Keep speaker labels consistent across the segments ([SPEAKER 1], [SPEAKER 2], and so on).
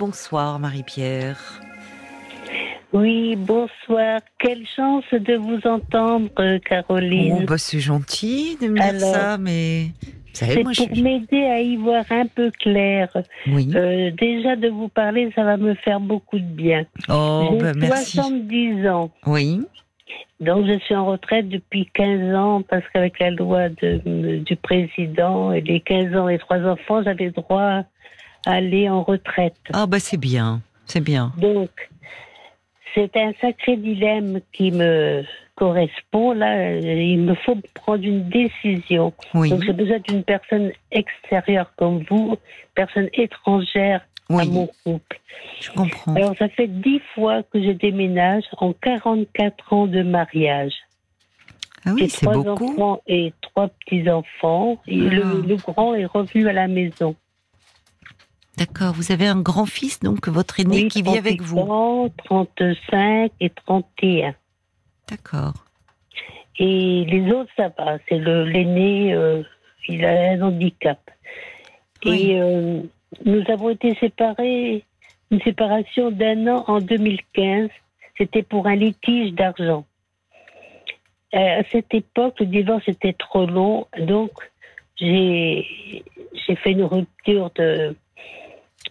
[SPEAKER 1] bonsoir Marie-Pierre.
[SPEAKER 2] Oui, bonsoir. Quelle chance de vous entendre, Caroline.
[SPEAKER 1] Oh, bah, c'est gentil de me dire ça, mais
[SPEAKER 2] c'est pour m'aider à y voir un peu clair.
[SPEAKER 1] Oui.
[SPEAKER 2] Euh, déjà de vous parler, ça va me faire beaucoup de bien.
[SPEAKER 1] Oh,
[SPEAKER 2] J'ai
[SPEAKER 1] bah,
[SPEAKER 2] 70 ans.
[SPEAKER 1] Oui.
[SPEAKER 2] Donc je suis en retraite depuis 15 ans parce qu'avec la loi de, du président et les 15 ans et trois enfants, j'avais droit aller en retraite.
[SPEAKER 1] Ah bah c'est bien, c'est bien.
[SPEAKER 2] Donc c'est un sacré dilemme qui me correspond. Là, il me faut prendre une décision. Donc j'ai besoin d'une personne extérieure comme vous, personne étrangère à mon couple.
[SPEAKER 1] Je comprends.
[SPEAKER 2] Alors ça fait dix fois que je déménage en 44 ans de mariage.
[SPEAKER 1] Ah oui, c'est
[SPEAKER 2] beaucoup. trois enfants et trois petits-enfants. Le,
[SPEAKER 1] Ah.
[SPEAKER 2] le grand est revenu à la maison.
[SPEAKER 1] D'accord, vous avez un grand-fils, donc votre aîné
[SPEAKER 2] Oui,
[SPEAKER 1] qui vit avec
[SPEAKER 2] 38
[SPEAKER 1] vous.
[SPEAKER 2] ans, 35 et 31.
[SPEAKER 1] D'accord.
[SPEAKER 2] Et les autres, ça va. C'est l'aîné, euh, il a un handicap.
[SPEAKER 1] Oui.
[SPEAKER 2] Et euh, nous avons été séparés, une séparation d'un an en 2015. C'était pour un litige d'argent. Euh, à cette époque, le divorce était trop long, donc j'ai fait une rupture de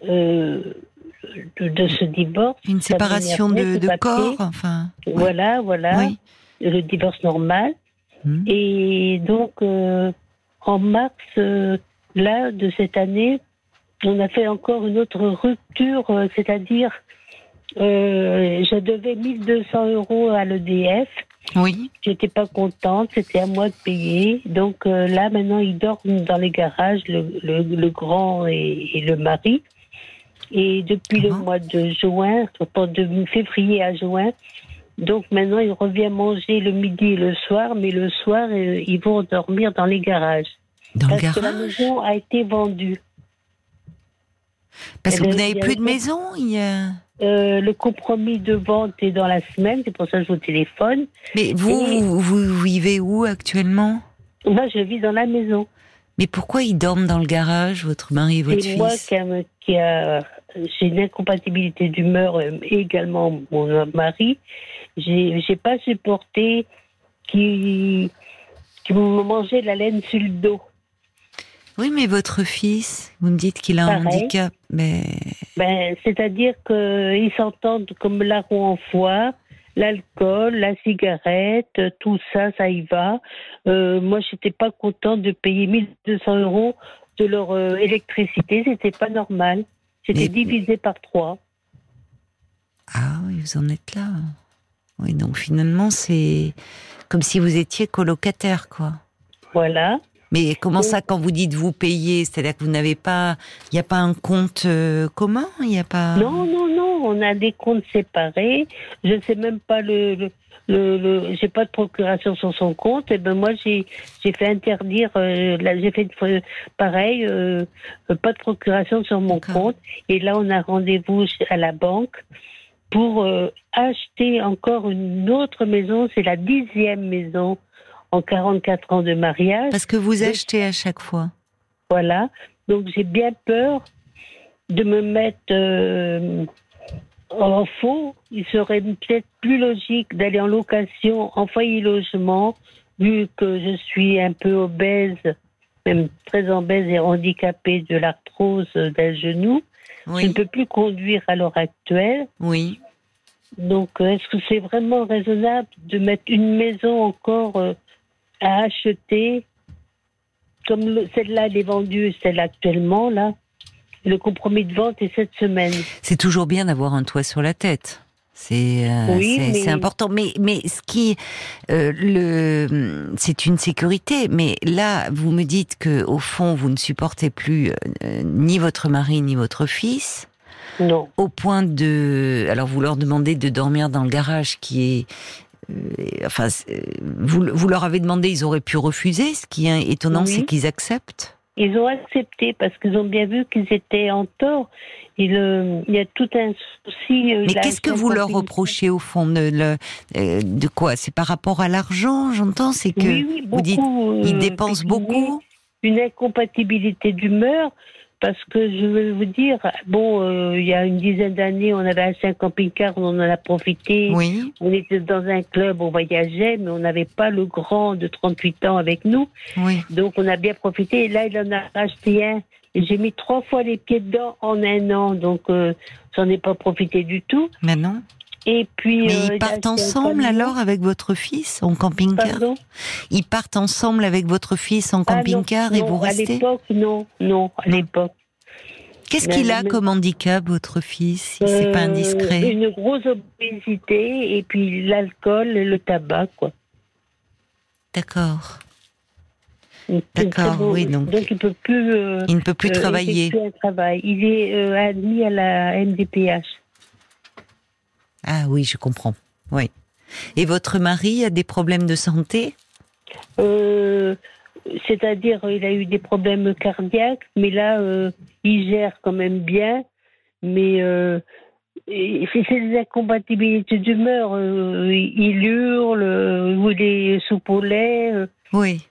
[SPEAKER 2] euh, de, de ce divorce.
[SPEAKER 1] Une séparation de, corps, enfin. ouais.
[SPEAKER 2] Voilà, voilà
[SPEAKER 1] Oui.
[SPEAKER 2] le divorce normal.
[SPEAKER 1] Hmm.
[SPEAKER 2] Et donc, euh, en mars, euh, là, de cette année, on a fait encore une autre rupture, c'est-à-dire, je devais 1200 euros à l'EDF.
[SPEAKER 1] Oui.
[SPEAKER 2] J'étais pas contente, c'était à moi de payer. Donc euh, là, maintenant, ils dorment dans les garages, le, le, le grand et, et le mari. Et depuis le
[SPEAKER 1] Ah.
[SPEAKER 2] mois de juin, de février à juin, donc maintenant, il revient manger le midi et le soir, mais le soir, euh, ils vont dormir dans les garages.
[SPEAKER 1] Dans le
[SPEAKER 2] parce que la
[SPEAKER 1] garage.
[SPEAKER 2] maison a été vendue.
[SPEAKER 1] Parce que
[SPEAKER 2] Eh
[SPEAKER 1] vous
[SPEAKER 2] ben,
[SPEAKER 1] n'avez plus de maison. Il y a...
[SPEAKER 2] Euh, le compromis de vente est dans la semaine, c'est pour ça que je vous téléphone.
[SPEAKER 1] Mais vous,
[SPEAKER 2] Et-
[SPEAKER 1] vous, vous vivez où actuellement?
[SPEAKER 2] Moi, je vis dans la maison.
[SPEAKER 1] Mais pourquoi ils dorment dans le garage, votre mari et votre
[SPEAKER 2] C'est moi
[SPEAKER 1] fils?
[SPEAKER 2] qui a, qui a j'ai une incompatibilité d'humeur euh, et également mon mari. J'ai j'ai pas supporté qui qui me mangeait la laine sur le dos.
[SPEAKER 1] Oui, mais votre fils, vous me dites qu'il a un handicap, mais
[SPEAKER 2] Ben, c'est-à-dire qu'ils s'entendent comme l'arron en foire, l'alcool, la cigarette, tout ça, ça y va. Euh, moi, j'étais pas contente de payer 1200 euros de leur euh, électricité, c'était pas normal. C'était divisé par trois.
[SPEAKER 1] ah oui, vous en êtes là. Oui, donc finalement c'est comme si vous étiez colocataire, quoi.
[SPEAKER 2] Voilà.
[SPEAKER 1] Mais comment ça, quand vous dites vous payez, c'est-à-dire que vous n'avez pas, il n'y a pas un compte euh, commun, il n'y a pas.
[SPEAKER 2] Non, non, non, on a des comptes séparés. Je ne sais même pas le. le, le, le- j'ai pas de procuration sur son compte. Et ben moi j'ai j'ai fait interdire. euh, j'ai fait euh, pareil, euh, pas de procuration sur mon compte. Et là on a rendez-vous à la banque pour euh, acheter encore une autre maison. C'est la dixième maison en 44 ans de mariage.
[SPEAKER 1] Parce que vous achetez à chaque fois.
[SPEAKER 2] Voilà. Donc j'ai bien peur de me mettre en faux. Il serait peut-être plus logique d'aller en location en foyer logement, vu que je suis un peu obèse, même très obèse et handicapée de l'arthrose d'un genou. Je ne
[SPEAKER 1] Oui.
[SPEAKER 2] peux plus conduire à l'heure actuelle.
[SPEAKER 1] Oui.
[SPEAKER 2] Donc, est-ce que c'est vraiment raisonnable de mettre une maison encore euh, à acheter comme le- celle-là, elle est vendue, celle actuellement, là? Le compromis de vente est cette semaine.
[SPEAKER 1] C'est toujours bien d'avoir un toit sur la tête. C'est euh,
[SPEAKER 2] Oui, mais-
[SPEAKER 1] important. Mais mais ce qui euh, le c'est une sécurité. Mais là, vous me dites que au fond, vous ne supportez plus euh, ni votre mari ni votre fils.
[SPEAKER 2] Non.
[SPEAKER 1] au point de. Alors, vous leur demandez de dormir dans le garage qui est. euh, enfin, vous, vous leur avez demandé, ils auraient pu refuser. Ce qui est étonnant,
[SPEAKER 2] Oui.
[SPEAKER 1] c'est qu'ils acceptent.
[SPEAKER 2] Ils ont accepté parce qu'ils ont bien vu qu'ils étaient en tort. Il, euh, il y a tout un souci. euh,
[SPEAKER 1] Mais qu'est-ce que vous
[SPEAKER 2] le
[SPEAKER 1] leur reprochez au fond de, le- euh, de quoi? C'est par rapport à l'argent, j'entends. C'est que
[SPEAKER 2] Oui, oui,
[SPEAKER 1] vous dites,
[SPEAKER 2] beaucoup,
[SPEAKER 1] ils
[SPEAKER 2] euh,
[SPEAKER 1] dépensent beaucoup.
[SPEAKER 2] Une incompatibilité d'humeur. Parce que je vais vous dire, bon, euh, il y a une dizaine d'années, on avait acheté un camping-car, on en a profité.
[SPEAKER 1] Oui.
[SPEAKER 2] On était dans un club, on voyageait, mais on n'avait pas le grand de 38 ans avec nous.
[SPEAKER 1] Oui.
[SPEAKER 2] Donc on a bien profité. Et là, il en a acheté un. J'ai mis trois fois les pieds dedans en un an, donc euh, j'en ai pas profité du tout.
[SPEAKER 1] Maintenant.
[SPEAKER 2] Et puis.
[SPEAKER 1] Mais
[SPEAKER 2] euh,
[SPEAKER 1] ils
[SPEAKER 2] il
[SPEAKER 1] partent ensemble alors avec votre fils en camping-car Ils partent ensemble avec votre fils en
[SPEAKER 2] Ah,
[SPEAKER 1] camping-car et vous
[SPEAKER 2] À
[SPEAKER 1] restez
[SPEAKER 2] l'époque, non, non, à l'époque.
[SPEAKER 1] Qu'est-ce qu'il a comme handicap, votre fils, si c'est pas
[SPEAKER 2] Euh,
[SPEAKER 1] indiscret
[SPEAKER 2] Une grosse obésité et puis l'alcool et le tabac, quoi.
[SPEAKER 1] D'accord.
[SPEAKER 2] Donc,
[SPEAKER 1] D'accord, oui, donc-
[SPEAKER 2] il peut plus. euh,
[SPEAKER 1] Il ne peut plus
[SPEAKER 2] euh,
[SPEAKER 1] travailler.
[SPEAKER 2] un travail. Il est euh, admis à la MDPH.
[SPEAKER 1] Ah oui, je comprends. Oui. Et votre mari a des problèmes de santé?
[SPEAKER 2] Euh, C'est-à-dire, il a eu des problèmes cardiaques, mais là, euh, il gère quand même bien. Mais euh, c'est des incompatibilités d'humeur. il hurle, il lait. euh.
[SPEAKER 1] Oui.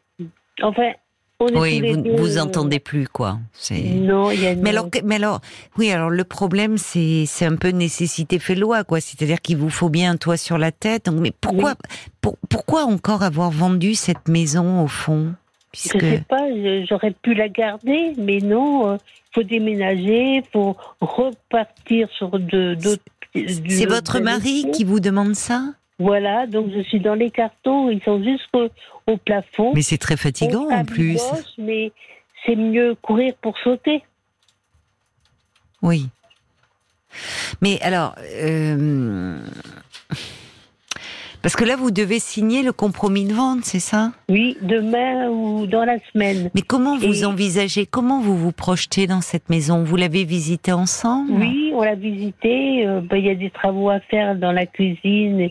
[SPEAKER 2] enfin, est
[SPEAKER 1] Oui, vous
[SPEAKER 2] deux,
[SPEAKER 1] vous
[SPEAKER 2] euh,
[SPEAKER 1] entendez plus quoi.
[SPEAKER 2] Non, il y a
[SPEAKER 1] Mais alors, mais alors, oui, alors le problème, c'est, c'est un peu nécessité fait loi, quoi. C'est-à-dire qu'il vous faut bien un toit sur la tête. Donc, mais pourquoi, pour- pourquoi encore avoir vendu cette maison au fond,
[SPEAKER 2] Je
[SPEAKER 1] puisque
[SPEAKER 2] sais pas, je- j'aurais pu la garder, mais non, il faut déménager, faut repartir sur de d'autres.
[SPEAKER 1] c'est votre mari qui vous demande ça?
[SPEAKER 2] Voilà, donc je suis dans les cartons, ils sont jusqu'au au plafond.
[SPEAKER 1] Mais c'est très fatigant en plus.
[SPEAKER 2] Mais c'est mieux courir pour sauter.
[SPEAKER 1] Oui. Mais alors, euh, parce que là, vous devez signer le compromis de vente, c'est ça?
[SPEAKER 2] Oui, demain ou dans la semaine.
[SPEAKER 1] Mais comment vous envisagez, comment vous vous projetez dans cette maison? Vous l'avez visitée ensemble?
[SPEAKER 2] Oui, on l'a visité. euh, ben, Il y a des travaux à faire dans la cuisine.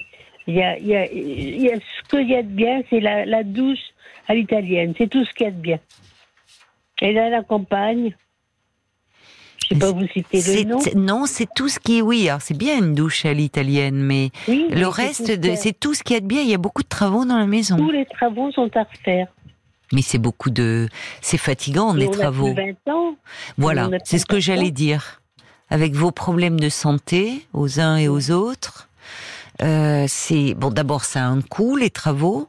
[SPEAKER 2] Il y a, il y a, il y a ce qu'il y a de bien, c'est la, la douche à l'italienne. C'est tout ce qu'il y a de bien. Et là, la campagne. Je ne sais pas vous citer le nom.
[SPEAKER 1] Non, c'est tout ce qui est, oui, alors c'est bien une douche à l'italienne, mais
[SPEAKER 2] Oui,
[SPEAKER 1] le reste,
[SPEAKER 2] a.
[SPEAKER 1] c'est tout ce qu'il y a de bien. Il y a beaucoup de travaux dans la maison.
[SPEAKER 2] Tous les travaux sont à refaire.
[SPEAKER 1] Mais c'est beaucoup de, c'est fatigant,
[SPEAKER 2] Et
[SPEAKER 1] les
[SPEAKER 2] on a
[SPEAKER 1] travaux.
[SPEAKER 2] plus 20 ans.
[SPEAKER 1] Voilà,
[SPEAKER 2] a
[SPEAKER 1] c'est ce que j'allais dire. Avec vos problèmes de santé, aux uns et aux autres, euh, c'est bon. D'abord, ça a un coût les travaux,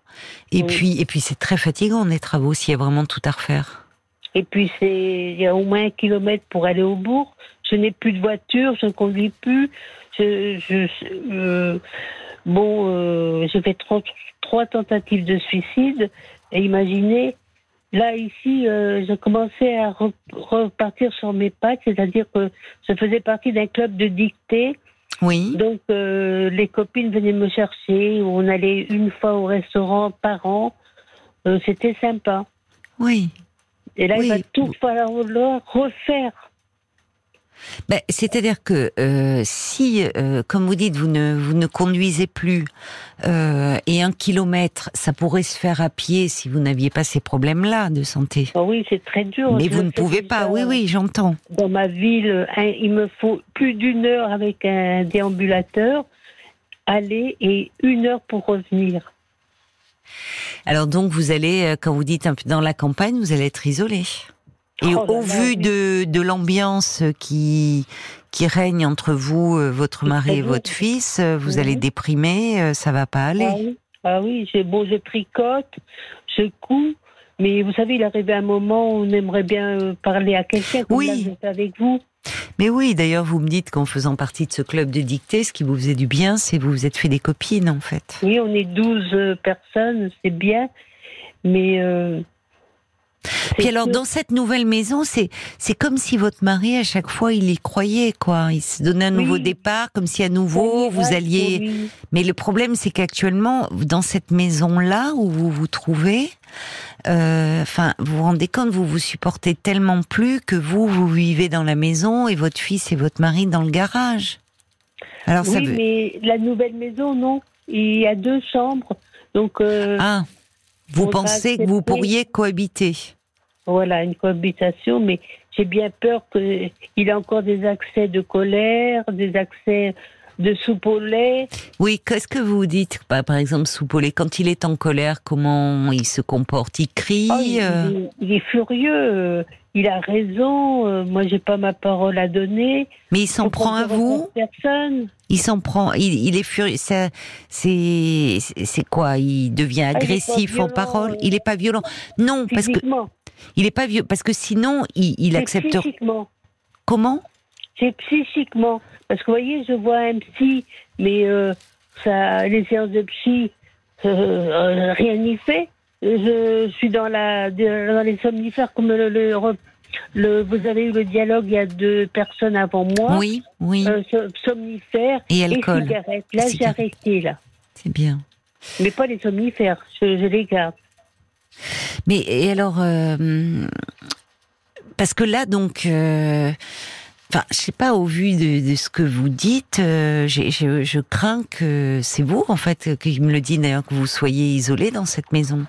[SPEAKER 1] et
[SPEAKER 2] Oui.
[SPEAKER 1] puis et puis c'est très fatigant les travaux s'il y a vraiment tout à refaire.
[SPEAKER 2] Et puis, c'est, il y a au moins un kilomètre pour aller au bourg. Je n'ai plus de voiture, je ne conduis plus. Je, je, euh, bon, euh, j'ai fait trois, tentatives de suicide. Et imaginez, là, ici, euh, je commençais à re- repartir sur mes pattes, c'est-à-dire que je faisais partie d'un club de dictée.
[SPEAKER 1] Oui,
[SPEAKER 2] Donc, euh, les copines venaient me chercher. On allait une fois au restaurant par an. Euh, C'était sympa.
[SPEAKER 1] oui.
[SPEAKER 2] Et là,
[SPEAKER 1] Oui.
[SPEAKER 2] il va tout falloir refaire.
[SPEAKER 1] Ben, c'est-à-dire que euh, si, euh, comme vous dites, vous ne vous ne conduisez plus euh, et un kilomètre, ça pourrait se faire à pied si vous n'aviez pas ces problèmes-là de santé.
[SPEAKER 2] Ah oui, c'est très dur.
[SPEAKER 1] Mais vous ne pouvez pas. Oui, oui, j'entends.
[SPEAKER 2] Dans ma ville, un- il me faut plus d'une heure avec un déambulateur, aller et une heure pour revenir.
[SPEAKER 1] Alors donc vous allez, quand vous dites un peu dans la campagne, vous allez être isolé. Et
[SPEAKER 2] Oh
[SPEAKER 1] au vu de, de l'ambiance qui qui règne entre vous, euh, votre mari et votre fils, euh, vous allez déprimer, euh, ça va pas
[SPEAKER 2] Ah
[SPEAKER 1] aller.
[SPEAKER 2] oui, ah oui j'ai bon, je tricote, je couds, mais vous savez, il arrive un moment où on aimerait bien parler à quelqu'un comme
[SPEAKER 1] Oui.
[SPEAKER 2] là, avec vous.
[SPEAKER 1] Mais oui, d'ailleurs, vous me dites qu'en faisant partie de ce club de dictée, ce qui vous faisait du bien, c'est que vous vous êtes fait des copines, en fait.
[SPEAKER 2] Oui, on est 12 euh, personnes, c'est bien, mais. euh,
[SPEAKER 1] Puis alors, dans cette nouvelle maison, c'est c'est comme si votre mari, à chaque fois, il y croyait, quoi. Il se donnait un nouveau
[SPEAKER 2] Oui.
[SPEAKER 1] départ, comme si à nouveau,
[SPEAKER 2] Oui,
[SPEAKER 1] vous alliez...
[SPEAKER 2] oui.
[SPEAKER 1] Mais le problème, c'est qu'actuellement, dans cette maison-là où vous vous trouvez, euh, enfin, vous vous rendez compte, vous vous supportez tellement plus que vous, vous vivez dans la maison et votre fils et votre mari dans le garage. Alors ça
[SPEAKER 2] oui,
[SPEAKER 1] veut...
[SPEAKER 2] mais la nouvelle maison, non. Il y a deux chambres. Donc, euh,
[SPEAKER 1] Ah, vous pensez que vous pourriez cohabiter?
[SPEAKER 2] Voilà, une cohabitation. Mais j'ai bien peur qu'il ait encore des accès de colère, des accès de soupe au lait.
[SPEAKER 1] Oui, qu'est-ce que vous dites Bah, Par exemple, Soupolé, quand il est en colère, comment il se comporte? Il crie
[SPEAKER 2] Oh, il,
[SPEAKER 1] euh,
[SPEAKER 2] il est- il est furieux. euh, il a raison. euh, moi, j'ai pas ma parole à donner.
[SPEAKER 1] Mais il s'en prend à vous?
[SPEAKER 2] Personne.
[SPEAKER 1] Il s'en prend. Il, il est furieux. C'est c'est quoi? Il devient
[SPEAKER 2] Ah,
[SPEAKER 1] agressif en
[SPEAKER 2] violent,
[SPEAKER 1] parole? Il est pas violent? Non, parce que. Il est pas violent. Parce que sinon, il, accepte.
[SPEAKER 2] psychiquement.
[SPEAKER 1] Comment?
[SPEAKER 2] C'est psychiquement. Parce que vous voyez, je vois un psy, mais euh, ça, les séances de psy, euh, euh, rien n'y fait. Je suis dans, la, dans les somnifères, comme le, le, le- vous avez eu le dialogue, il y a deux personnes avant moi.
[SPEAKER 1] Oui, oui.
[SPEAKER 2] Euh, so- somnifères
[SPEAKER 1] Et
[SPEAKER 2] et
[SPEAKER 1] alcool.
[SPEAKER 2] cigarettes. Là, j'ai arrêté, là.
[SPEAKER 1] C'est bien.
[SPEAKER 2] Mais pas les somnifères, je, je les garde.
[SPEAKER 1] Mais et alors, euh, parce que là, donc, euh, enfin, je sais pas, au vu de, de ce que vous dites, euh, je, je crains que c'est vous, en fait, qu'il me le dit d'ailleurs, que vous soyez isolé dans cette maison.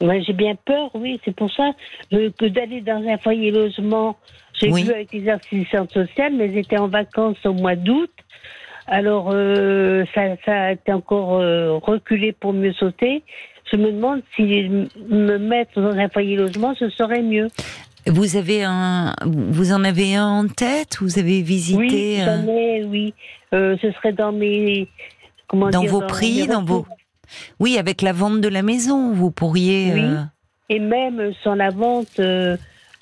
[SPEAKER 2] Moi, j'ai bien peur, oui, c'est pour ça euh, que d'aller dans un foyer logement. J'ai
[SPEAKER 1] Oui.
[SPEAKER 2] vu avec les assistantes sociales, mais j'étais en vacances au mois d'août. Alors, euh, ça, ça a été encore reculé pour mieux sauter. Je me demande si me mettre dans un foyer logement, ce serait mieux.
[SPEAKER 1] Vous avez un, vous en avez un en tête? Vous avez
[SPEAKER 2] Oui,
[SPEAKER 1] visité un-
[SPEAKER 2] j'en ai, oui. Euh, ce serait dans mes. Comment
[SPEAKER 1] Dans
[SPEAKER 2] dire,
[SPEAKER 1] vos prix, dans vos-. Oui, avec la vente de la maison, vous pourriez.
[SPEAKER 2] Oui.
[SPEAKER 1] euh,
[SPEAKER 2] Et même sans la vente, euh,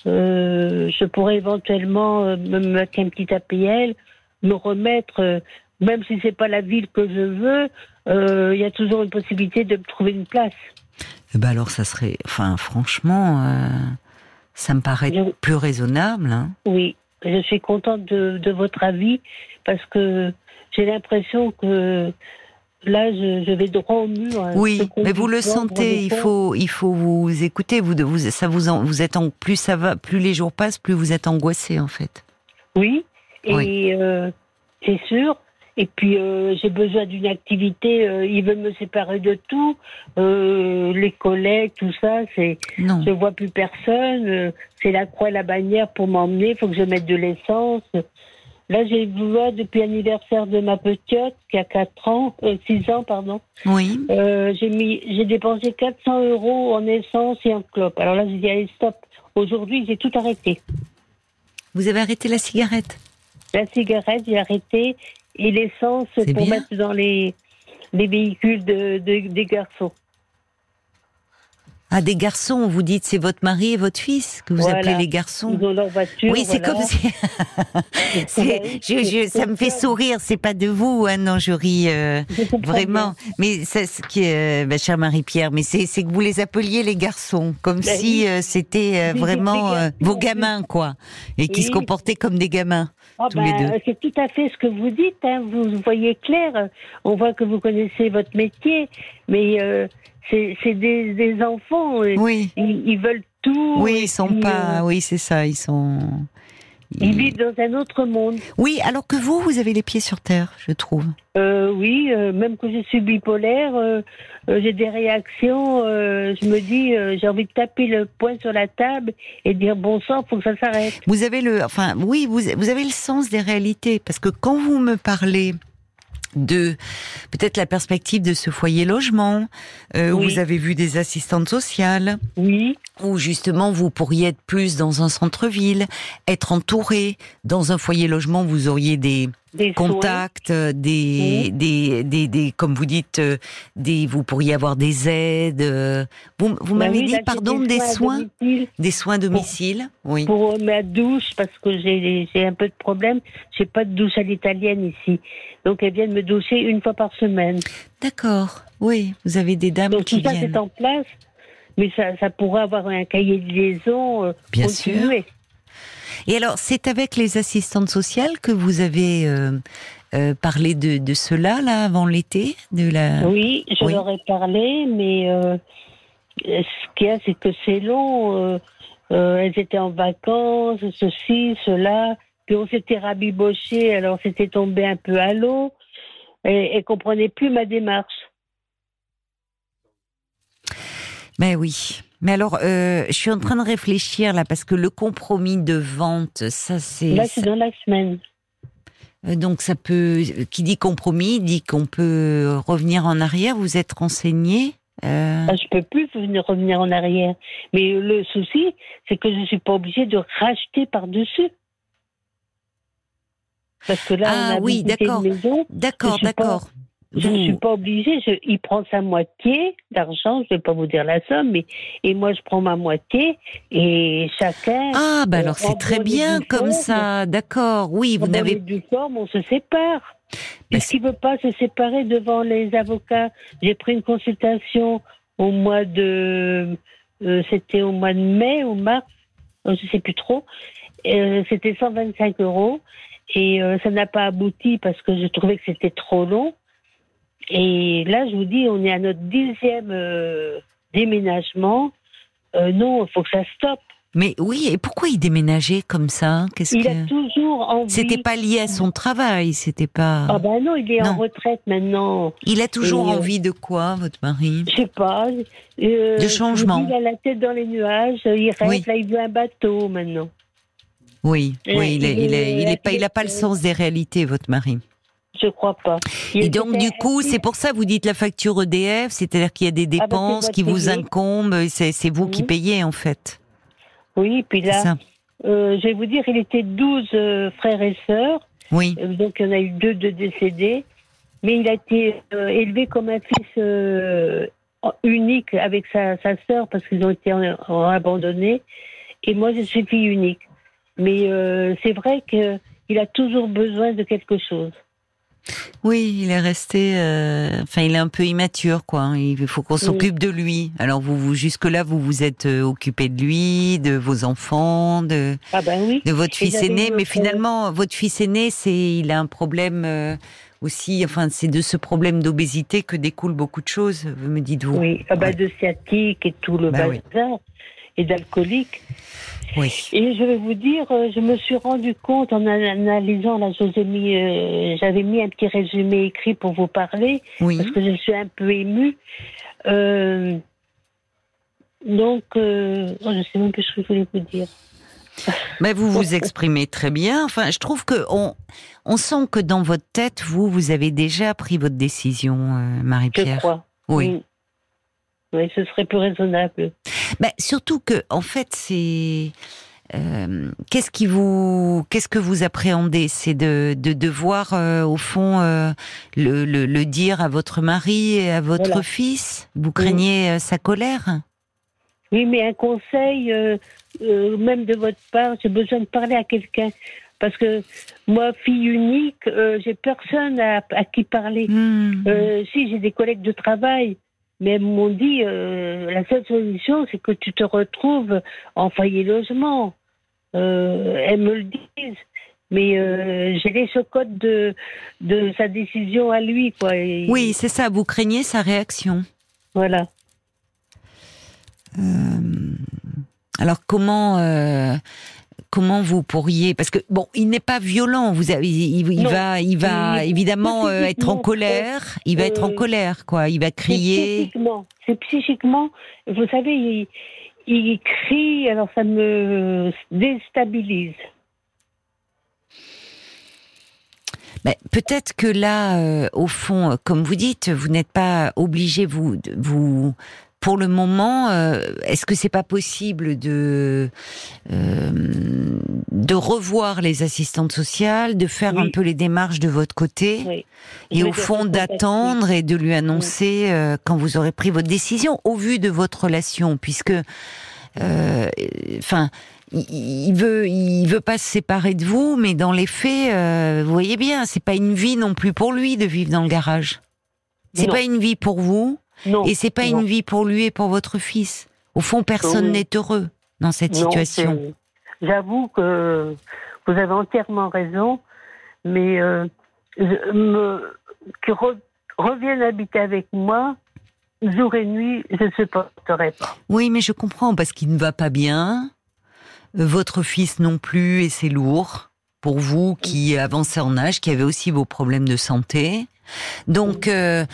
[SPEAKER 2] euh, je pourrais éventuellement euh, me mettre un petit APL, me remettre, euh, même si c'est pas la ville que je veux, euh, il y a toujours une possibilité de me trouver une place.
[SPEAKER 1] eh ben alors, ça serait, enfin, franchement, euh, ça me paraît
[SPEAKER 2] Je-
[SPEAKER 1] plus raisonnable. Hein.
[SPEAKER 2] Oui, je suis contente de, de votre avis parce que j'ai l'impression que là, je, je vais droit au mur. hein.
[SPEAKER 1] Oui, mais vous le sentez. Il faut, il faut vous écouter. Vous, vous, ça vous, en, vous êtes en plus ça va, plus les jours passent, plus vous êtes angoissé en fait.
[SPEAKER 2] Oui, et
[SPEAKER 1] Oui.
[SPEAKER 2] euh, c'est sûr. Et puis euh, j'ai besoin d'une activité. euh, ils veulent me séparer de tout, euh, les collègues, tout ça. C'est, je vois plus personne. euh, c'est la croix et la bannière pour m'emmener. Il faut que je mette de l'essence. Là, j'ai besoin depuis l'anniversaire de ma petite qui a 4 ans, euh, 6 ans, pardon.
[SPEAKER 1] Oui.
[SPEAKER 2] J'ai mis, j'ai dépensé 400 euros en essence et en clope. Alors là, j'ai dit allez stop. Aujourd'hui, j'ai tout arrêté.
[SPEAKER 1] Vous avez arrêté la cigarette?
[SPEAKER 2] La cigarette, j'ai arrêté. Et l'essence pour
[SPEAKER 1] bien.
[SPEAKER 2] mettre dans les, les véhicules de, de- des garçons.
[SPEAKER 1] Ah, des garçons. Vous dites c'est votre mari et votre fils que vous
[SPEAKER 2] Voilà.
[SPEAKER 1] appelez les garçons.
[SPEAKER 2] Ils ont leur voiture.
[SPEAKER 1] Oui, c'est
[SPEAKER 2] voilà.
[SPEAKER 1] comme si. C'est- je, je- ça me fait sourire. C'est pas de vous, hein, non, je ris euh,
[SPEAKER 2] Je
[SPEAKER 1] vraiment.
[SPEAKER 2] bien.
[SPEAKER 1] Mais c'est ce qui euh, ma chère Marie-Pierre, mais c'est c'est que vous les appeliez les garçons, comme
[SPEAKER 2] Ben
[SPEAKER 1] si euh, c'était euh, vraiment euh, vos gamins, quoi, et qui se comportaient comme des gamins.
[SPEAKER 2] Ah
[SPEAKER 1] tous les
[SPEAKER 2] ben,
[SPEAKER 1] deux.
[SPEAKER 2] C'est tout à fait ce que vous dites. Hein. Vous voyez clair. On voit que vous connaissez votre métier. Mais euh, c'est des, des enfants. euh,
[SPEAKER 1] Oui.
[SPEAKER 2] Ils, ils veulent tout.
[SPEAKER 1] Oui, ils sont pas.
[SPEAKER 2] euh,
[SPEAKER 1] Oui, c'est ça. Ils sont.
[SPEAKER 2] ils vivent dans un autre monde.
[SPEAKER 1] Oui, alors que vous, vous avez les pieds sur terre, je trouve.
[SPEAKER 2] Euh, oui, euh, même que je suis bipolaire, euh, j'ai des réactions. je me dis, j'ai envie de taper le poing sur la table et dire bon sang, faut que ça s'arrête.
[SPEAKER 1] Vous avez le, enfin, oui, vous, vous avez le sens des réalités, parce que quand vous me parlez de peut-être la perspective de ce foyer logement, euh, où vous avez vu des assistantes sociales,
[SPEAKER 2] Oui,
[SPEAKER 1] où justement vous pourriez être plus dans un centre-ville, être entouré. Dans un foyer logement, vous auriez des
[SPEAKER 2] des soins.
[SPEAKER 1] contacts, euh, des,
[SPEAKER 2] Oui.
[SPEAKER 1] des, des, des, comme vous dites, euh, des, vous pourriez avoir des aides. euh, Vous, vous
[SPEAKER 2] Bah
[SPEAKER 1] m'avez
[SPEAKER 2] oui,
[SPEAKER 1] dit,
[SPEAKER 2] j'ai
[SPEAKER 1] pardon, des soins,
[SPEAKER 2] domicile
[SPEAKER 1] des soins à domicile, oui.
[SPEAKER 2] Pour ma douche, parce que j'ai un peu de problème, j'ai pas de douche à l'italienne ici. Donc elles viennent me doucher une fois par semaine.
[SPEAKER 1] D'accord, oui, vous avez des dames
[SPEAKER 2] Donc
[SPEAKER 1] qui
[SPEAKER 2] tout ça c'est en place, mais ça, ça pourrait avoir un cahier de liaison.
[SPEAKER 1] Bien
[SPEAKER 2] continué.
[SPEAKER 1] Et alors, c'est avec les assistantes sociales que vous avez euh, euh, parlé de, de cela là avant l'été, de la.
[SPEAKER 2] Oui, je
[SPEAKER 1] Oui.
[SPEAKER 2] leur ai parlé, mais euh, ce qu'il y a, c'est que c'est long. euh, euh, elles étaient en vacances, ceci, cela. Puis on s'était rabiboché, alors c'était tombé un peu à l'eau. Et elles comprenaient plus ma démarche.
[SPEAKER 1] Mais oui. Mais alors, euh, je suis en train de réfléchir là parce que le compromis de vente, ça c'est.
[SPEAKER 2] Là, c'est dans la semaine.
[SPEAKER 1] Euh, Donc ça peut, qui dit compromis dit qu'on peut revenir en arrière. Vous êtes renseigné Euh,
[SPEAKER 2] Ah, je peux plus venir revenir en arrière. Mais le souci, c'est que je suis pas obligée de racheter par-dessus. Parce que là,
[SPEAKER 1] Ah
[SPEAKER 2] on a
[SPEAKER 1] oui, d'accord.
[SPEAKER 2] une maison.
[SPEAKER 1] D'accord,
[SPEAKER 2] suis pas-
[SPEAKER 1] d'accord.
[SPEAKER 2] Je ne suis pas obligée. Je, il prend sa moitié d'argent. Je vais pas vous dire la somme, mais et moi je prends ma moitié et chacun.
[SPEAKER 1] Ah, bah alors c'est très bien comme ça, d'accord. Oui, vous n'avez.
[SPEAKER 2] due forme, on se sépare.
[SPEAKER 1] Mais
[SPEAKER 2] Puisqu'il veut pas se séparer devant les avocats. J'ai pris une consultation au mois de, euh, c'était au mois de mai ou mars, euh, je sais plus trop. Euh, c'était 125 euros et euh, ça n'a pas abouti parce que je trouvais que c'était trop long. Et là, je vous dis, on est à notre dixième euh, déménagement. Euh, non, il faut que ça stoppe.
[SPEAKER 1] Mais oui, et pourquoi il déménageait comme ça? Qu'est-ce
[SPEAKER 2] Il
[SPEAKER 1] que
[SPEAKER 2] a toujours envie.
[SPEAKER 1] C'était pas lié à son travail, c'était pas.
[SPEAKER 2] Ah ben non, il est en retraite maintenant.
[SPEAKER 1] Il a toujours
[SPEAKER 2] Et, euh,
[SPEAKER 1] envie de quoi, votre mari?
[SPEAKER 2] Je sais pas. euh,
[SPEAKER 1] De changement.
[SPEAKER 2] Il a la tête dans les nuages. Il rêve.
[SPEAKER 1] Oui.
[SPEAKER 2] Là, il veut un bateau maintenant.
[SPEAKER 1] Oui,
[SPEAKER 2] Et
[SPEAKER 1] oui, il est, il est, il est pas,
[SPEAKER 2] il
[SPEAKER 1] il a pas le sens des réalités, votre mari.
[SPEAKER 2] Je crois pas. Il
[SPEAKER 1] Et donc du coup, c'est pour ça vous dites la facture EDF, c'est-à-dire qu'il y a des
[SPEAKER 2] bah, c'est
[SPEAKER 1] dépenses qui
[SPEAKER 2] qui
[SPEAKER 1] vous incombent, et c'est vous qui payez en fait.
[SPEAKER 2] Oui, puis
[SPEAKER 1] C'est
[SPEAKER 2] là, euh, je vais vous dire, il était 12 euh, frères et sœurs.
[SPEAKER 1] Oui.
[SPEAKER 2] Euh, donc, il y en a eu deux de décédés. Mais il a été élevé comme un fils unique avec sa, sa sœur parce qu'ils ont été en- en abandonnés. Et moi, je suis fille unique. Mais c'est vrai qu'il a toujours besoin de quelque chose.
[SPEAKER 1] Oui, il est resté. euh, Enfin, il est un peu immature, quoi. hein. Il faut qu'on s'occupe de lui. Alors, vous, vous jusque-là, vous vous êtes euh, occupé de lui, de vos enfants, de,
[SPEAKER 2] Ah ben oui.
[SPEAKER 1] de votre fils aîné. Mais finalement, votre fils aîné, c'est, il a un problème euh, aussi. Enfin, c'est de ce problème d'obésité que découlent beaucoup de choses. Me dites-vous.
[SPEAKER 2] Oui, ah
[SPEAKER 1] Ouais.
[SPEAKER 2] de sciatique et tout le
[SPEAKER 1] Bah oui.
[SPEAKER 2] Et d'alcoolique.
[SPEAKER 1] Oui.
[SPEAKER 2] Et je vais vous dire, euh, je me suis rendu compte en analysant, là, mis, euh, j'avais mis un petit résumé écrit pour vous parler,
[SPEAKER 1] Oui.
[SPEAKER 2] parce que je suis un peu émue. Euh, donc, euh, oh, je sais même plus ce que je voulais vous dire.
[SPEAKER 1] Mais vous vous exprimez très bien. Enfin, je trouve que on, on sent que dans votre tête, vous, vous avez déjà pris votre décision, euh,
[SPEAKER 2] Je
[SPEAKER 1] Marie-Pierre.
[SPEAKER 2] crois.
[SPEAKER 1] Oui.
[SPEAKER 2] Oui, ce serait plus raisonnable.
[SPEAKER 1] Bah, surtout que, en fait, c'est euh, qu'est-ce qui vous, qu'est-ce que vous appréhendez, c'est de, de devoir euh, au fond euh, le, le, le dire à votre mari et à votre
[SPEAKER 2] Voilà.
[SPEAKER 1] fils? Vous craignez euh, sa colère?
[SPEAKER 2] Oui, mais un conseil, même de votre part, j'ai besoin de parler à quelqu'un. Parce que moi, fille unique, j'ai personne à, à qui parler.
[SPEAKER 1] Hmm.
[SPEAKER 2] Si, j'ai des collègues de travail, mais elles m'ont dit euh, la seule solution, c'est que tu te retrouves en foyer logement. Euh, elles me le disent. Mais euh, j'ai les chocottes de, de sa décision à lui, quoi. Et
[SPEAKER 1] Oui, c'est ça. Vous craignez sa réaction.
[SPEAKER 2] Voilà.
[SPEAKER 1] Alors comment comment vous pourriez parce que bon, il n'est pas violent. Vous avez, il, il va, il va évidemment euh, être en colère. Il va être en
[SPEAKER 2] euh,
[SPEAKER 1] colère, quoi. Il va crier.
[SPEAKER 2] psychiquement. C'est psychiquement. Vous savez, il, il crie, alors ça me déstabilise.
[SPEAKER 1] Ben, peut-être que là, euh, au fond, comme vous dites, vous n'êtes pas obligé, vous, de- vous, pour le moment, euh, est-ce que c'est pas possible de euh, de revoir les assistantes sociales, de faire
[SPEAKER 2] Oui.
[SPEAKER 1] un peu les démarches de votre côté,
[SPEAKER 2] Oui.
[SPEAKER 1] et au fond d'attendre et de lui annoncer euh, quand vous aurez pris votre décision, au vu de votre relation, puisque, euh, enfin. il- veut, il veut pas se séparer de vous, mais dans les faits, euh, vous voyez bien, c'est pas une vie non plus pour lui de vivre dans le garage. C'est pas une vie pour vous,
[SPEAKER 2] Non.
[SPEAKER 1] et c'est pas
[SPEAKER 2] non.
[SPEAKER 1] une vie pour lui et pour votre fils. Au fond, personne
[SPEAKER 2] Oui.
[SPEAKER 1] n'est heureux dans cette
[SPEAKER 2] Non,
[SPEAKER 1] situation.
[SPEAKER 2] J'avoue que vous avez entièrement raison, mais euh, je me, qu'il re- revienne habiter avec moi, jour et nuit, je ne supporterai pas.
[SPEAKER 1] Oui, mais je comprends parce qu'il ne va pas bien. Votre fils non plus, et c'est lourd pour vous qui avancez en âge, qui avez aussi vos problèmes de santé. Donc, euh,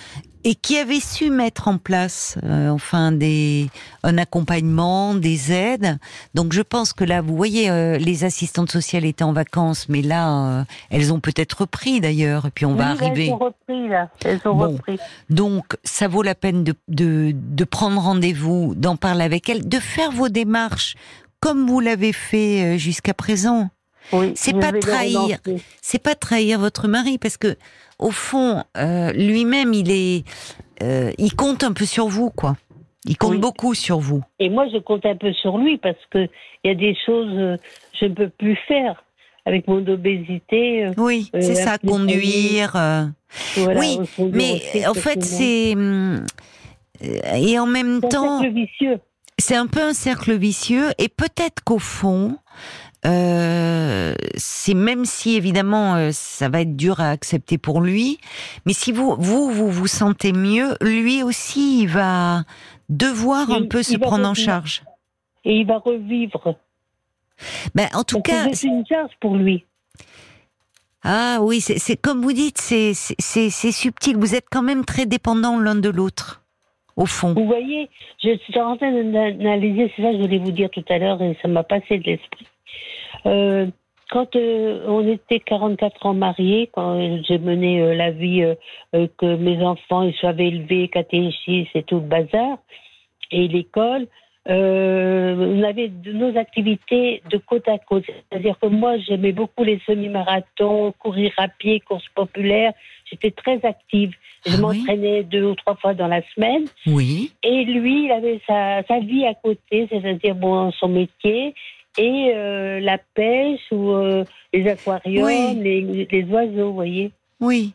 [SPEAKER 1] et qui avait su mettre en place, euh, enfin, des un accompagnement, des aides. Donc, je pense que là, vous voyez, euh, les assistantes sociales étaient en vacances, mais là, euh, elles ont peut-être repris d'ailleurs. Et puis, on va arriver.
[SPEAKER 2] Elles ont repris, là. Elles ont
[SPEAKER 1] Bon.
[SPEAKER 2] repris.
[SPEAKER 1] Donc, ça vaut la peine de, de, de prendre rendez-vous, d'en parler avec elle, de faire vos démarches comme vous l'avez fait euh, jusqu'à présent.
[SPEAKER 2] Oui,
[SPEAKER 1] C'est pas trahir. C'est pas trahir votre mari parce que, au fond, euh, lui-même, il est, euh, il compte un peu sur vous, quoi. Il compte
[SPEAKER 2] Oui.
[SPEAKER 1] beaucoup sur vous.
[SPEAKER 2] Et moi, je compte un peu sur lui parce que il y a des choses euh, je ne peux plus faire avec mon obésité.
[SPEAKER 1] Oui,
[SPEAKER 2] Euh,
[SPEAKER 1] c'est ça, conduire.
[SPEAKER 2] voilà,
[SPEAKER 1] Oui, mais en fait, c'est et en même temps,
[SPEAKER 2] cercle vicieux.
[SPEAKER 1] c'est un peu un cercle vicieux et peut-être qu'au fond, euh, c'est même si évidemment euh, ça va être dur à accepter pour lui, mais si vous vous vous vous sentez mieux, lui aussi il va devoir un peu se prendre en charge.
[SPEAKER 2] Et il va revivre.
[SPEAKER 1] Ben, en tout
[SPEAKER 2] Parce
[SPEAKER 1] cas,
[SPEAKER 2] c'est une charge pour lui.
[SPEAKER 1] ah oui, c'est comme vous dites, c'est subtil. Vous êtes quand même très dépendants l'un de l'autre, au fond.
[SPEAKER 2] Vous voyez, je suis en train d'analyser, c'est ça que je voulais vous dire tout à l'heure et ça m'a passé de l'esprit. Euh, quand euh, on était 44 ans mariés, quand j'ai mené euh, la vie, euh, que mes enfants ils soient élevés, catéchistes et tout le bazar, et l'école, on avait de nos activités de côte à côte. C'est-à-dire que moi, j'aimais beaucoup les semi-marathons, courir à pied, courses populaires. J'étais très active. Je
[SPEAKER 1] Ah oui
[SPEAKER 2] m'entraînais deux ou trois fois dans la semaine.
[SPEAKER 1] Oui.
[SPEAKER 2] Et lui, il avait sa, sa vie à côté, c'est-à-dire bon, son métier et euh, la pêche ou euh, les aquariums,
[SPEAKER 1] Oui.
[SPEAKER 2] les, les oiseaux, vous voyez.
[SPEAKER 1] Oui.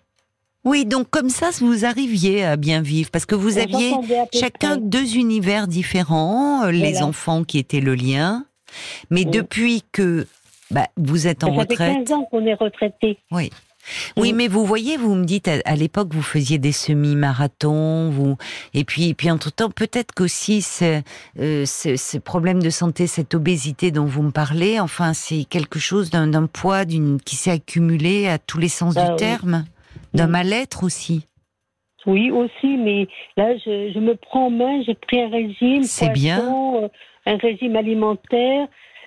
[SPEAKER 1] Oui, donc comme ça, vous arriviez à bien vivre, parce que vous
[SPEAKER 2] On
[SPEAKER 1] aviez chacun deux univers différents, euh, les enfants qui étaient le lien. Mais
[SPEAKER 2] Oui.
[SPEAKER 1] depuis que bah, vous êtes en
[SPEAKER 2] Ça fait
[SPEAKER 1] retraite,
[SPEAKER 2] 15 ans qu'on est retraité.
[SPEAKER 1] oui. Oui,
[SPEAKER 2] Oui.
[SPEAKER 1] mais vous voyez, vous me dites à, à l'époque vous faisiez des semi-marathons, vous et puis et puis entre temps peut-être qu'aussi ce, euh, ce, ce problème de santé, cette obésité dont vous me parlez, enfin c'est quelque chose d'un poids d'une qui s'est accumulé à tous les sens
[SPEAKER 2] Ah
[SPEAKER 1] du
[SPEAKER 2] oui.
[SPEAKER 1] terme, d'un
[SPEAKER 2] Oui.
[SPEAKER 1] mal-être aussi.
[SPEAKER 2] Oui, aussi, mais là, je, je me prends en main, j'ai pris un régime,
[SPEAKER 1] C'est bien.
[SPEAKER 2] euh, un régime alimentaire.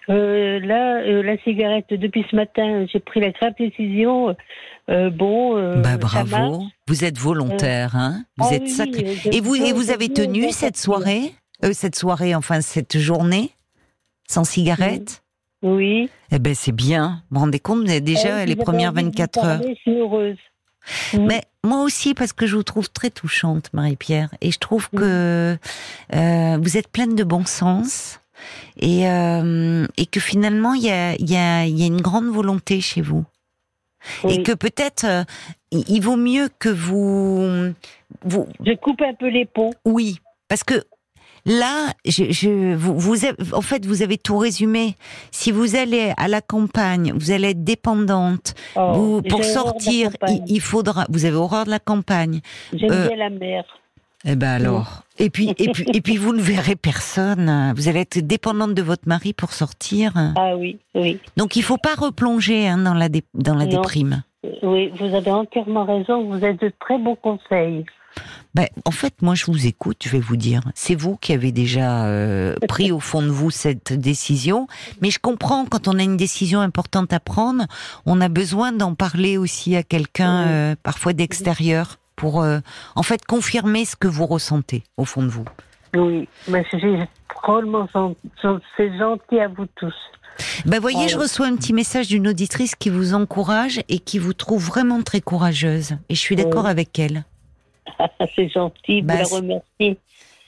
[SPEAKER 2] Euh, là, euh, la cigarette, depuis ce matin, j'ai pris la grave décision. euh, bon, euh,
[SPEAKER 1] bah bravo,
[SPEAKER 2] marche.
[SPEAKER 1] vous êtes volontaire, hein Vous
[SPEAKER 2] Ah
[SPEAKER 1] êtes
[SPEAKER 2] oui,
[SPEAKER 1] sacré.
[SPEAKER 2] euh,
[SPEAKER 1] Et vous et vous avez tenu cette soirée, euh, cette soirée, enfin cette journée, sans cigarette.
[SPEAKER 2] Oui.
[SPEAKER 1] Eh ben c'est bien. Vous vous rendez compte, vous déjà
[SPEAKER 2] Euh,
[SPEAKER 1] les premières
[SPEAKER 2] envie de vous
[SPEAKER 1] 24 heures.
[SPEAKER 2] Je suis heureuse. Mm.
[SPEAKER 1] Mais moi aussi, parce que je vous trouve très touchante, Marie-Pierre, et je trouve
[SPEAKER 2] Mm.
[SPEAKER 1] que euh, vous êtes pleine de bon sens et, euh, et que finalement il y a, y, a, il y a une grande volonté chez vous et que peut-être euh, il vaut mieux que vous, vous,
[SPEAKER 2] Je coupe un peu les ponts.
[SPEAKER 1] oui, parce que là, je, je, vous, vous, en fait, vous avez tout résumé. Si vous allez à la campagne, vous allez être dépendante.
[SPEAKER 2] Oh,
[SPEAKER 1] vous, pour sortir, il faudra. Vous avez horreur de la campagne.
[SPEAKER 2] J'aime
[SPEAKER 1] euh,
[SPEAKER 2] bien la mer.
[SPEAKER 1] Eh ben alors. Et puis, et puis, et puis, vous ne verrez personne. Vous allez être dépendante de votre mari pour sortir.
[SPEAKER 2] Ah oui, oui.
[SPEAKER 1] Donc, il faut pas replonger hein, dans la dé- dans la
[SPEAKER 2] Non.
[SPEAKER 1] déprime.
[SPEAKER 2] Oui, vous avez entièrement raison. Vous êtes de très bons conseils.
[SPEAKER 1] Ben, en fait, moi, je vous écoute. Je vais vous dire, c'est vous qui avez déjà euh, pris au fond de vous cette décision. Mais je comprends quand on a une décision importante à prendre, on a besoin d'en parler aussi à quelqu'un, euh, parfois d'extérieur, pour euh, en fait confirmer ce que vous ressentez au fond de vous.
[SPEAKER 2] Oui, mais c'est drôlement gentil à vous tous.
[SPEAKER 1] Ben voyez, je
[SPEAKER 2] oui.
[SPEAKER 1] reçois un petit message d'une auditrice qui vous encourage et qui vous trouve vraiment très courageuse. Et je suis d'accord avec elle.
[SPEAKER 2] c'est gentil, vous
[SPEAKER 1] Bah,
[SPEAKER 2] la remerciez.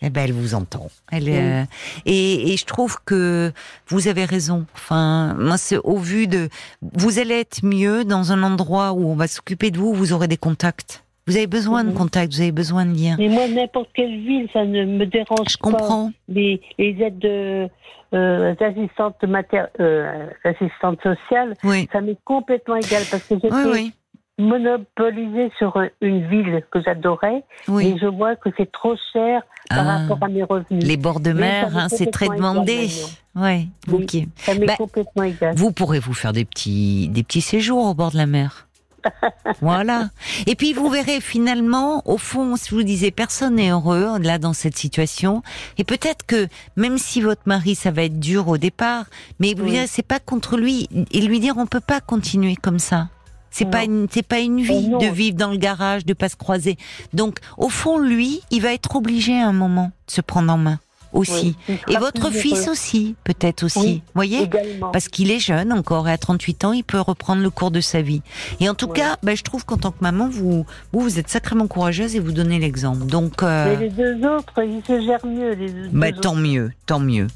[SPEAKER 1] Eh ben, elle vous entend. Elle,
[SPEAKER 2] Oui.
[SPEAKER 1] euh, et, et je trouve que vous avez raison. Enfin, moi, c'est au vu de, vous allez être mieux dans un endroit où on va s'occuper de vous. Vous aurez des contacts. Vous avez besoin de
[SPEAKER 2] Mhm.
[SPEAKER 1] contacts. Vous avez besoin de liens.
[SPEAKER 2] Mais moi, n'importe quelle ville, ça ne me dérange
[SPEAKER 1] Je
[SPEAKER 2] pas.
[SPEAKER 1] comprends.
[SPEAKER 2] Les, les aides de, euh, d'assistantes mater- euh, d'assistantes sociales,
[SPEAKER 1] Oui.
[SPEAKER 2] ça m'est complètement égal parce que j'étais
[SPEAKER 1] Oui, oui,
[SPEAKER 2] monopolisée sur une ville que j'adorais
[SPEAKER 1] oui.
[SPEAKER 2] et je vois que c'est trop cher par
[SPEAKER 1] Ah,
[SPEAKER 2] rapport à mes revenus.
[SPEAKER 1] les bords de mer, hein, c'est très demandé. Ouais.
[SPEAKER 2] Oui.
[SPEAKER 1] ok.
[SPEAKER 2] Ça m'est
[SPEAKER 1] Bah,
[SPEAKER 2] complètement égal.
[SPEAKER 1] Vous pourrez vous faire des petits, des petits séjours au bord de la mer. voilà. Et puis vous verrez finalement, au fond, si je vous disais, personne n'est heureux là dans cette situation. Et peut-être que même si votre mari, ça va être dur au départ, mais vous
[SPEAKER 2] Oui.
[SPEAKER 1] c'est pas contre lui et lui dire, on peut pas continuer comme ça. C'est pas une, c'est pas une vie
[SPEAKER 2] Oh
[SPEAKER 1] de vivre dans le garage, de pas se croiser. Donc, au fond, lui, il va être obligé à un moment de se prendre en main aussi.
[SPEAKER 2] Oui,
[SPEAKER 1] Et votre fils
[SPEAKER 2] heureux.
[SPEAKER 1] aussi, peut-être aussi.
[SPEAKER 2] Oui,
[SPEAKER 1] voyez
[SPEAKER 2] Également.
[SPEAKER 1] parce qu'il est jeune encore et à 38 ans, il peut reprendre le cours de sa vie. Et en tout
[SPEAKER 2] Ouais.
[SPEAKER 1] cas, bah, je trouve qu'en tant que maman, vous, vous, vous êtes sacrément courageuse et vous donnez l'exemple. Donc, euh,
[SPEAKER 2] Mais les deux autres, ils se gèrent mieux, les deux
[SPEAKER 1] bah,
[SPEAKER 2] autres.
[SPEAKER 1] tant mieux, tant mieux.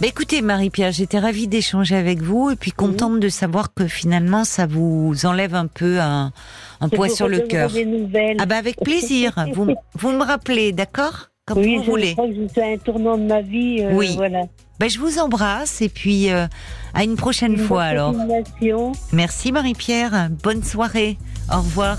[SPEAKER 1] Bah, écoutez, Marie-Pierre, j'étais ravie d'échanger avec vous et puis contente de savoir que finalement, ça vous enlève un peu un, un poids sur le cœur.
[SPEAKER 2] des nouvelles.
[SPEAKER 1] Ah bah avec plaisir. vous, vous me rappelez, d'accord? Comme
[SPEAKER 2] oui,
[SPEAKER 1] vous
[SPEAKER 2] je
[SPEAKER 1] voulez.
[SPEAKER 2] crois que je suis à un tournant de ma vie. euh,
[SPEAKER 1] Oui.
[SPEAKER 2] Voilà.
[SPEAKER 1] Ben, je vous embrasse et puis euh, à une prochaine
[SPEAKER 2] Une
[SPEAKER 1] fois alors. Merci Marie-Pierre. Bonne soirée. Au revoir.